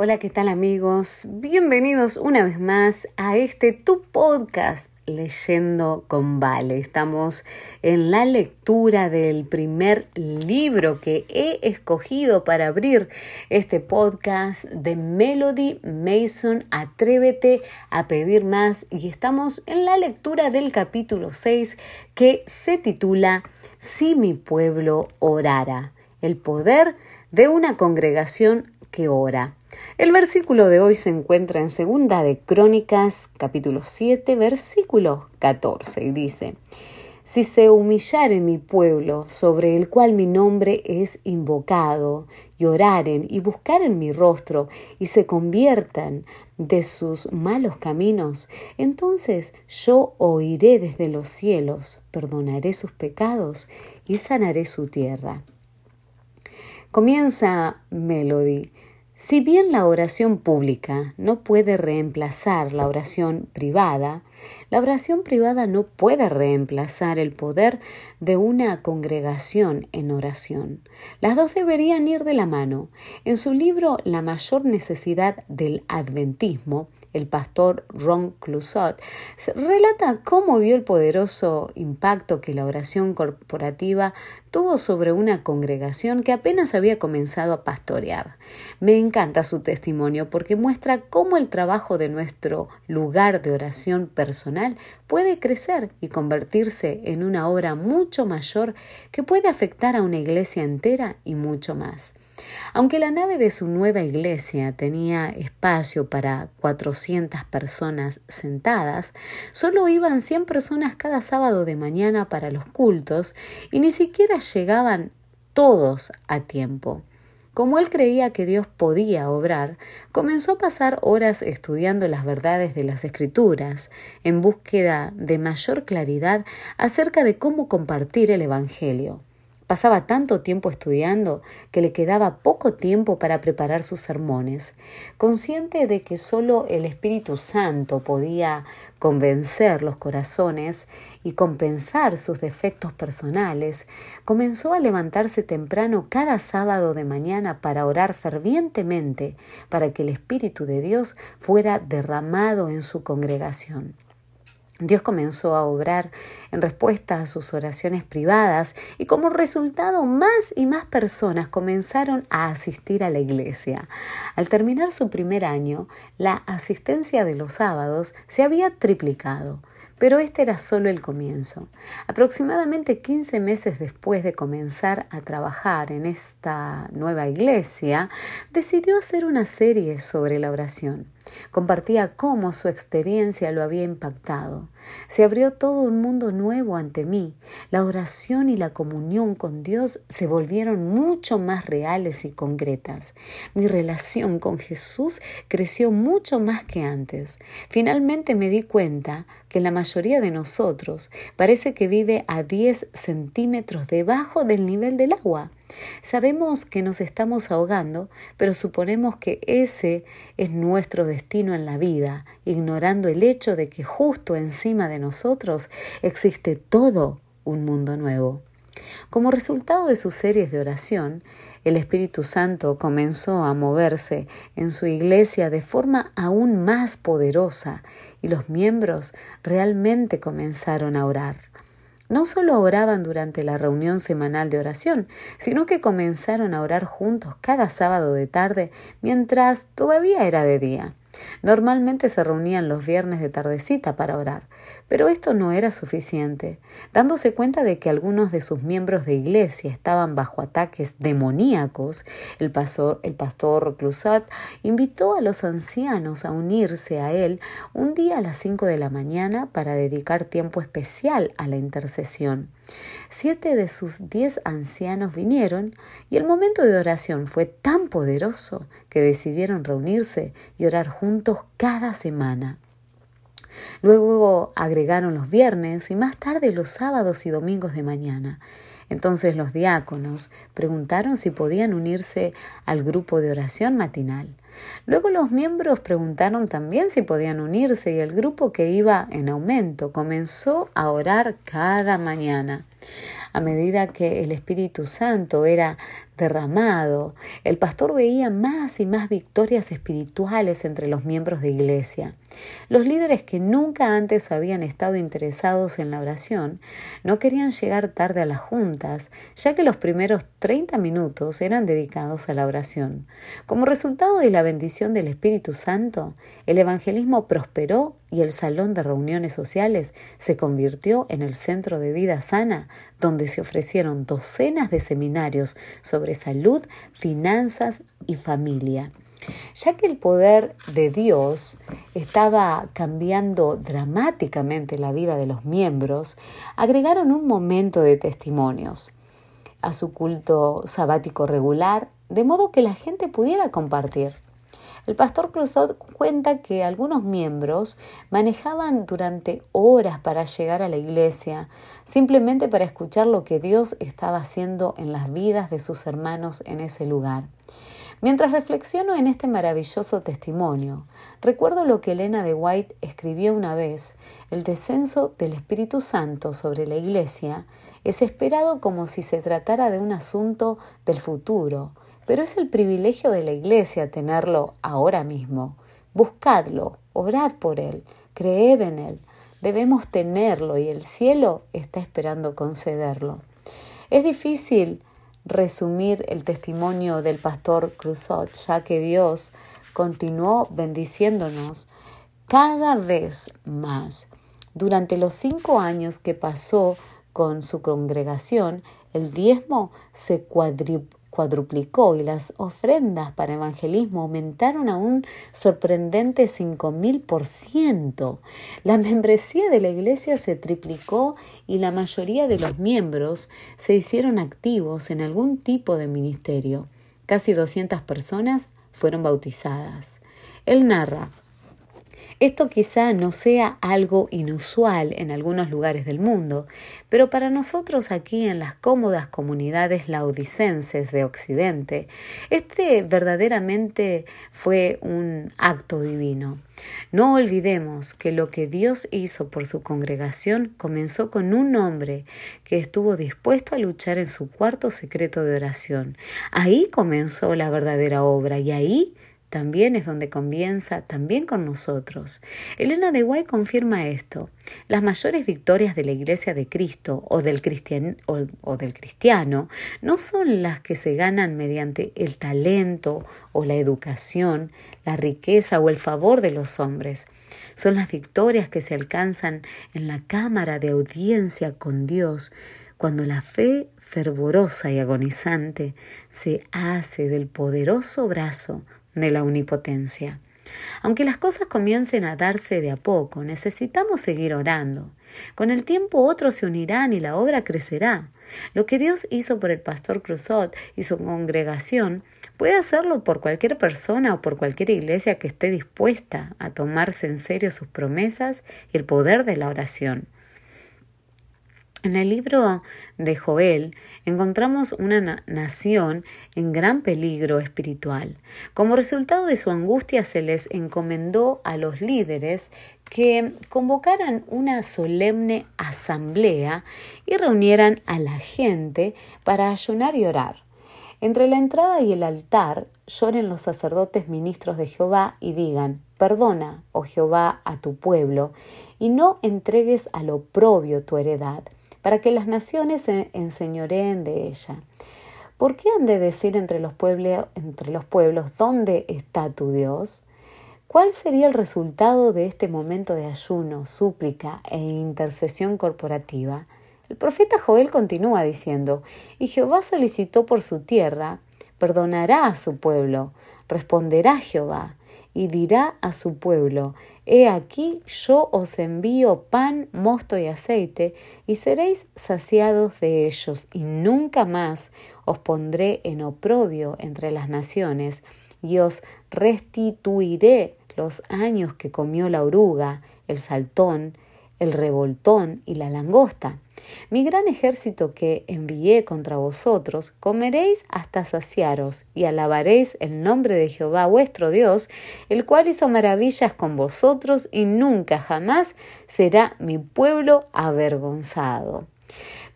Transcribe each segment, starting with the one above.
Hola, ¿qué tal amigos? Bienvenidos una vez más a este tu podcast Leyendo con Vale. Estamos en la lectura del primer libro que he escogido para abrir este podcast de Melody Mason. Atrévete a pedir más y estamos en la lectura del capítulo 6 que se titula Si mi pueblo orara. El poder de una congregación que ora. El versículo de hoy se encuentra en Segunda de Crónicas, capítulo 7, versículo 14, y dice, Si se humillare mi pueblo, sobre el cual mi nombre es invocado, y y buscaren mi rostro, y se conviertan de sus malos caminos, entonces yo oiré desde los cielos, perdonaré sus pecados y sanaré su tierra. Comienza Melody si bien la oración pública no puede reemplazar la oración privada, la oración privada no puede reemplazar el poder de una congregación en oración. Las dos deberían ir de la mano. En su libro La mayor necesidad del adventismo, el pastor Ron Clusot, relata cómo vio el poderoso impacto que la oración corporativa tuvo sobre una congregación que apenas había comenzado a pastorear. Me encanta su testimonio porque muestra cómo el trabajo de nuestro lugar de oración personal puede crecer y convertirse en una obra mucho mayor que puede afectar a una iglesia entera y mucho más. Aunque la nave de su nueva iglesia tenía espacio para 400 personas sentadas, solo iban 100 personas cada sábado de mañana para los cultos y ni siquiera llegaban todos a tiempo. Como él creía que Dios podía obrar, comenzó a pasar horas estudiando las verdades de las Escrituras, en búsqueda de mayor claridad acerca de cómo compartir el Evangelio. Pasaba tanto tiempo estudiando que le quedaba poco tiempo para preparar sus sermones. Consciente de que solo el Espíritu Santo podía convencer los corazones y compensar sus defectos personales, comenzó a levantarse temprano cada sábado de mañana para orar fervientemente para que el Espíritu de Dios fuera derramado en su congregación. Dios comenzó a obrar en respuesta a sus oraciones privadas y como resultado más y más personas comenzaron a asistir a la iglesia. Al terminar su primer año, la asistencia de los sábados se había triplicado. Pero este era solo el comienzo. Aproximadamente 15 meses después de comenzar a trabajar en esta nueva iglesia, decidió hacer una serie sobre la oración. Compartía cómo su experiencia lo había impactado. Se abrió todo un mundo nuevo ante mí. La oración y la comunión con Dios se volvieron mucho más reales y concretas. Mi relación con Jesús creció mucho más que antes. Finalmente me di cuenta que la mayoría de nosotros parece que vive a 10 centímetros debajo del nivel del agua. Sabemos que nos estamos ahogando, pero suponemos que ese es nuestro destino en la vida, ignorando el hecho de que justo encima de nosotros existe todo un mundo nuevo. Como resultado de sus series de oración, el Espíritu Santo comenzó a moverse en su iglesia de forma aún más poderosa y los miembros realmente comenzaron a orar no solo oraban durante la reunión semanal de oración, sino que comenzaron a orar juntos cada sábado de tarde mientras todavía era de día. Normalmente se reunían los viernes de tardecita para orar, pero esto no era suficiente. Dándose cuenta de que algunos de sus miembros de iglesia estaban bajo ataques demoníacos, el pastor, el pastor Clusat invitó a los ancianos a unirse a él un día a las cinco de la mañana para dedicar tiempo especial a la intercesión. Siete de sus diez ancianos vinieron y el momento de oración fue tan poderoso que decidieron reunirse y orar juntos cada semana. Luego agregaron los viernes y más tarde los sábados y domingos de mañana. Entonces los diáconos preguntaron si podían unirse al grupo de oración matinal. Luego los miembros preguntaron también si podían unirse y el grupo que iba en aumento comenzó a orar cada mañana. A medida que el Espíritu Santo era derramado, el pastor veía más y más victorias espirituales entre los miembros de iglesia. Los líderes que nunca antes habían estado interesados en la oración no querían llegar tarde a las juntas, ya que los primeros 30 minutos eran dedicados a la oración. Como resultado de la bendición del Espíritu Santo, el evangelismo prosperó y el salón de reuniones sociales se convirtió en el centro de vida sana, donde se ofrecieron docenas de seminarios sobre salud, finanzas y familia. Ya que el poder de Dios estaba cambiando dramáticamente la vida de los miembros, agregaron un momento de testimonios a su culto sabático regular, de modo que la gente pudiera compartir. El pastor Cruzot cuenta que algunos miembros manejaban durante horas para llegar a la iglesia, simplemente para escuchar lo que Dios estaba haciendo en las vidas de sus hermanos en ese lugar. Mientras reflexiono en este maravilloso testimonio, recuerdo lo que Elena de White escribió una vez, el descenso del Espíritu Santo sobre la Iglesia es esperado como si se tratara de un asunto del futuro, pero es el privilegio de la Iglesia tenerlo ahora mismo. Buscadlo, orad por él, creed en él. Debemos tenerlo y el cielo está esperando concederlo. Es difícil resumir el testimonio del pastor Cruzot, ya que Dios continuó bendiciéndonos cada vez más. Durante los cinco años que pasó con su congregación, el diezmo se cuadriplicó cuadruplicó y las ofrendas para evangelismo aumentaron a un sorprendente 5000%. La membresía de la iglesia se triplicó y la mayoría de los miembros se hicieron activos en algún tipo de ministerio. Casi 200 personas fueron bautizadas. Él narra, esto quizá no sea algo inusual en algunos lugares del mundo, pero para nosotros aquí en las cómodas comunidades laudicenses de Occidente, este verdaderamente fue un acto divino. No olvidemos que lo que Dios hizo por su congregación comenzó con un hombre que estuvo dispuesto a luchar en su cuarto secreto de oración. Ahí comenzó la verdadera obra y ahí también es donde comienza, también con nosotros. Elena de Guay confirma esto. Las mayores victorias de la Iglesia de Cristo o del, cristiano no son las que se ganan mediante el talento o la educación, la riqueza o el favor de los hombres. Son las victorias que se alcanzan en la cámara de audiencia con Dios, cuando la fe fervorosa y agonizante se hace del poderoso brazo de la omnipotencia. Aunque las cosas comiencen a darse de a poco, necesitamos seguir orando. Con el tiempo otros se unirán y la obra crecerá. Lo que Dios hizo por el pastor Cruzot y su congregación puede hacerlo por cualquier persona o por cualquier iglesia que esté dispuesta a tomarse en serio sus promesas y el poder de la oración. En el libro de Joel encontramos una nación en gran peligro espiritual. Como resultado de su angustia se les encomendó a los líderes que convocaran una solemne asamblea y reunieran a la gente para ayunar y orar. Entre la entrada y el altar lloren los sacerdotes ministros de Jehová y digan, Perdona, oh Jehová, a tu pueblo, y no entregues al oprobio tu heredad para que las naciones se enseñoreen de ella. ¿Por qué han de decir entre los, entre los pueblos dónde está tu Dios? ¿Cuál sería el resultado de este momento de ayuno, súplica e intercesión corporativa? El profeta Joel continúa diciendo, y Jehová solicitó por su tierra, perdonará a su pueblo, responderá Jehová, y dirá a su pueblo, He aquí yo os envío pan, mosto y aceite, y seréis saciados de ellos, y nunca más os pondré en oprobio entre las naciones, y os restituiré los años que comió la oruga, el saltón, el revoltón y la langosta. Mi gran ejército que envié contra vosotros, comeréis hasta saciaros, y alabaréis el nombre de Jehová vuestro Dios, el cual hizo maravillas con vosotros, y nunca jamás será mi pueblo avergonzado.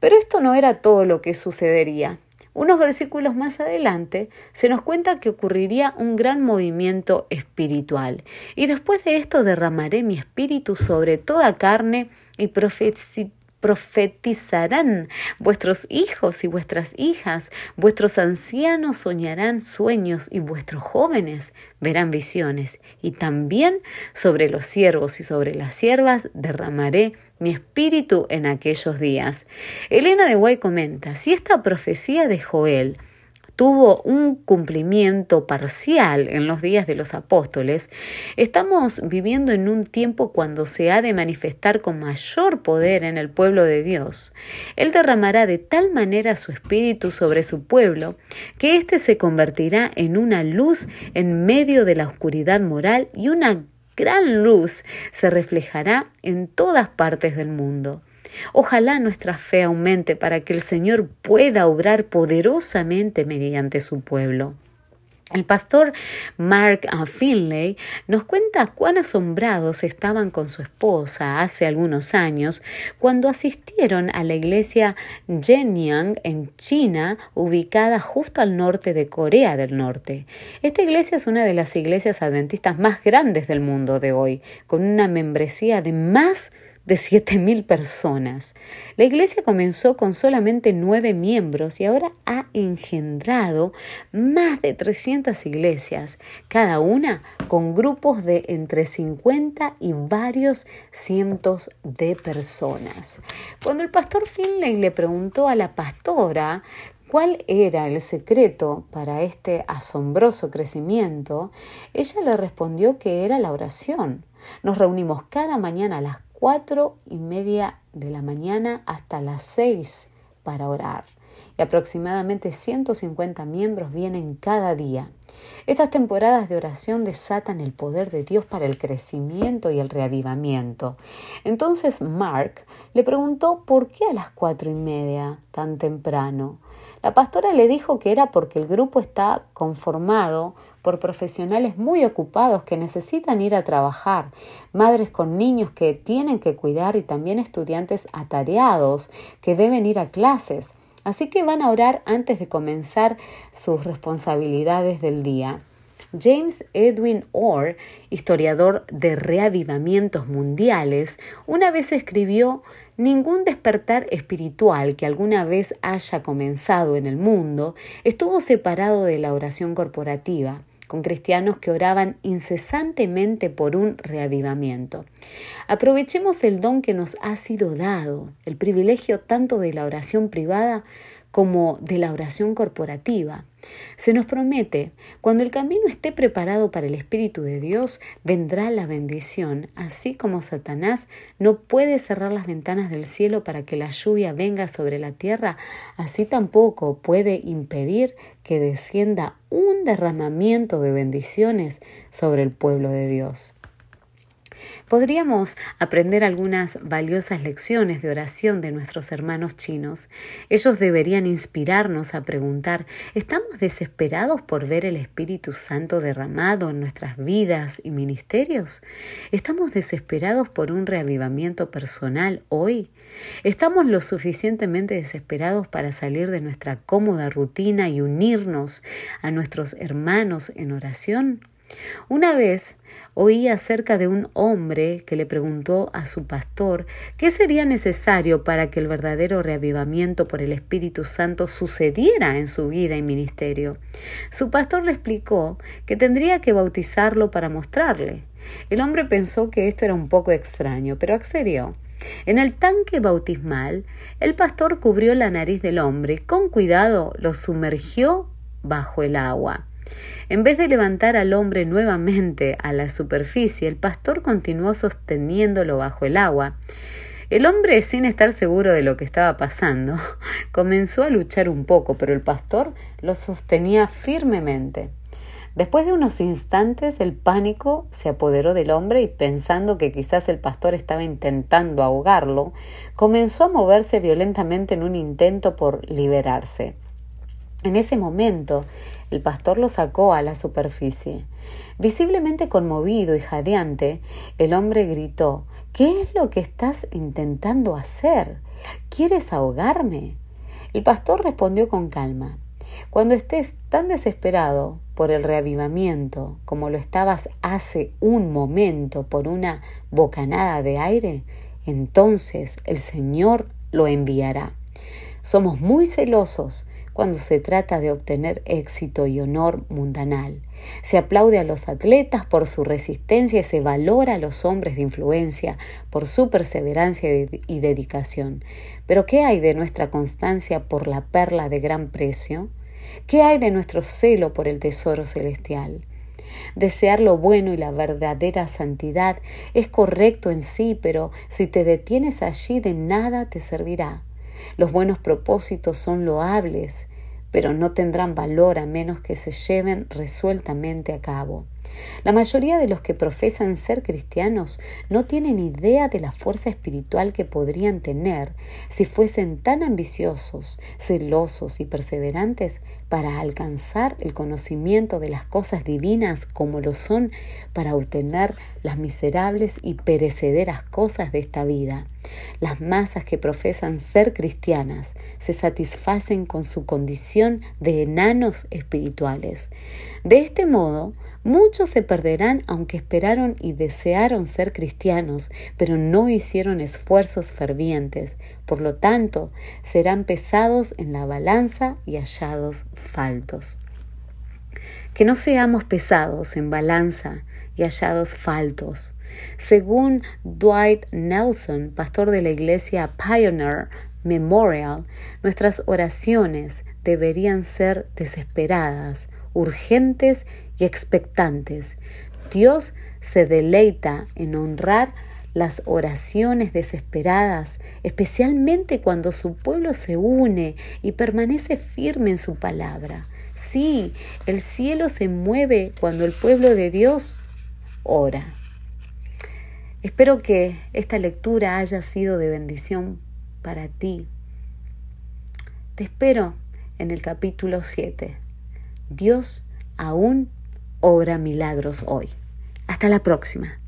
Pero esto no era todo lo que sucedería. Unos versículos más adelante se nos cuenta que ocurriría un gran movimiento espiritual. Y después de esto derramaré mi espíritu sobre toda carne y profetizarán vuestros hijos y vuestras hijas, vuestros ancianos soñarán sueños y vuestros jóvenes verán visiones. Y también sobre los siervos y sobre las siervas derramaré mi espíritu en aquellos días. Elena de Guay comenta, si esta profecía de Joel tuvo un cumplimiento parcial en los días de los apóstoles, estamos viviendo en un tiempo cuando se ha de manifestar con mayor poder en el pueblo de Dios. Él derramará de tal manera su espíritu sobre su pueblo que éste se convertirá en una luz en medio de la oscuridad moral y una gran luz se reflejará en todas partes del mundo. Ojalá nuestra fe aumente para que el Señor pueda obrar poderosamente mediante su pueblo. El pastor Mark Finlay nos cuenta cuán asombrados estaban con su esposa hace algunos años cuando asistieron a la iglesia Jenyang en China, ubicada justo al norte de Corea del Norte. Esta iglesia es una de las iglesias adventistas más grandes del mundo de hoy, con una membresía de más de 7.000 personas. La iglesia comenzó con solamente nueve miembros y ahora ha engendrado más de 300 iglesias, cada una con grupos de entre 50 y varios cientos de personas. Cuando el pastor Finley le preguntó a la pastora cuál era el secreto para este asombroso crecimiento, ella le respondió que era la oración. Nos reunimos cada mañana a las cuatro y media de la mañana hasta las seis para orar. Y aproximadamente 150 miembros vienen cada día. Estas temporadas de oración desatan el poder de Dios para el crecimiento y el reavivamiento. Entonces Mark le preguntó por qué a las cuatro y media tan temprano. La pastora le dijo que era porque el grupo está conformado por profesionales muy ocupados que necesitan ir a trabajar, madres con niños que tienen que cuidar y también estudiantes atareados que deben ir a clases. Así que van a orar antes de comenzar sus responsabilidades del día. James Edwin Orr, historiador de reavivamientos mundiales, una vez escribió Ningún despertar espiritual que alguna vez haya comenzado en el mundo estuvo separado de la oración corporativa con cristianos que oraban incesantemente por un reavivamiento. Aprovechemos el don que nos ha sido dado, el privilegio tanto de la oración privada como de la oración corporativa. Se nos promete, cuando el camino esté preparado para el Espíritu de Dios, vendrá la bendición, así como Satanás no puede cerrar las ventanas del cielo para que la lluvia venga sobre la tierra, así tampoco puede impedir que descienda un derramamiento de bendiciones sobre el pueblo de Dios. Podríamos aprender algunas valiosas lecciones de oración de nuestros hermanos chinos. Ellos deberían inspirarnos a preguntar, ¿estamos desesperados por ver el Espíritu Santo derramado en nuestras vidas y ministerios? ¿Estamos desesperados por un reavivamiento personal hoy? ¿Estamos lo suficientemente desesperados para salir de nuestra cómoda rutina y unirnos a nuestros hermanos en oración? Una vez oí acerca de un hombre que le preguntó a su pastor qué sería necesario para que el verdadero reavivamiento por el Espíritu Santo sucediera en su vida y ministerio. Su pastor le explicó que tendría que bautizarlo para mostrarle. El hombre pensó que esto era un poco extraño, pero accedió. En el tanque bautismal, el pastor cubrió la nariz del hombre y con cuidado lo sumergió bajo el agua. En vez de levantar al hombre nuevamente a la superficie, el pastor continuó sosteniéndolo bajo el agua. El hombre, sin estar seguro de lo que estaba pasando, comenzó a luchar un poco, pero el pastor lo sostenía firmemente. Después de unos instantes el pánico se apoderó del hombre y pensando que quizás el pastor estaba intentando ahogarlo, comenzó a moverse violentamente en un intento por liberarse. En ese momento el pastor lo sacó a la superficie. Visiblemente conmovido y jadeante, el hombre gritó ¿Qué es lo que estás intentando hacer? ¿Quieres ahogarme? El pastor respondió con calma, cuando estés tan desesperado por el reavivamiento como lo estabas hace un momento por una bocanada de aire, entonces el Señor lo enviará. Somos muy celosos cuando se trata de obtener éxito y honor mundanal. Se aplaude a los atletas por su resistencia y se valora a los hombres de influencia por su perseverancia y dedicación. Pero ¿qué hay de nuestra constancia por la perla de gran precio? ¿Qué hay de nuestro celo por el tesoro celestial? Desear lo bueno y la verdadera santidad es correcto en sí, pero si te detienes allí de nada te servirá. Los buenos propósitos son loables, pero no tendrán valor a menos que se lleven resueltamente a cabo. La mayoría de los que profesan ser cristianos no tienen idea de la fuerza espiritual que podrían tener si fuesen tan ambiciosos, celosos y perseverantes para alcanzar el conocimiento de las cosas divinas como lo son para obtener las miserables y perecederas cosas de esta vida. Las masas que profesan ser cristianas se satisfacen con su condición de enanos espirituales. De este modo, Muchos se perderán aunque esperaron y desearon ser cristianos, pero no hicieron esfuerzos fervientes. Por lo tanto, serán pesados en la balanza y hallados faltos. Que no seamos pesados en balanza y hallados faltos. Según Dwight Nelson, pastor de la iglesia Pioneer Memorial, nuestras oraciones deberían ser desesperadas, urgentes expectantes. Dios se deleita en honrar las oraciones desesperadas, especialmente cuando su pueblo se une y permanece firme en su palabra. Sí, el cielo se mueve cuando el pueblo de Dios ora. Espero que esta lectura haya sido de bendición para ti. Te espero en el capítulo 7. Dios aún obra milagros hoy. Hasta la próxima.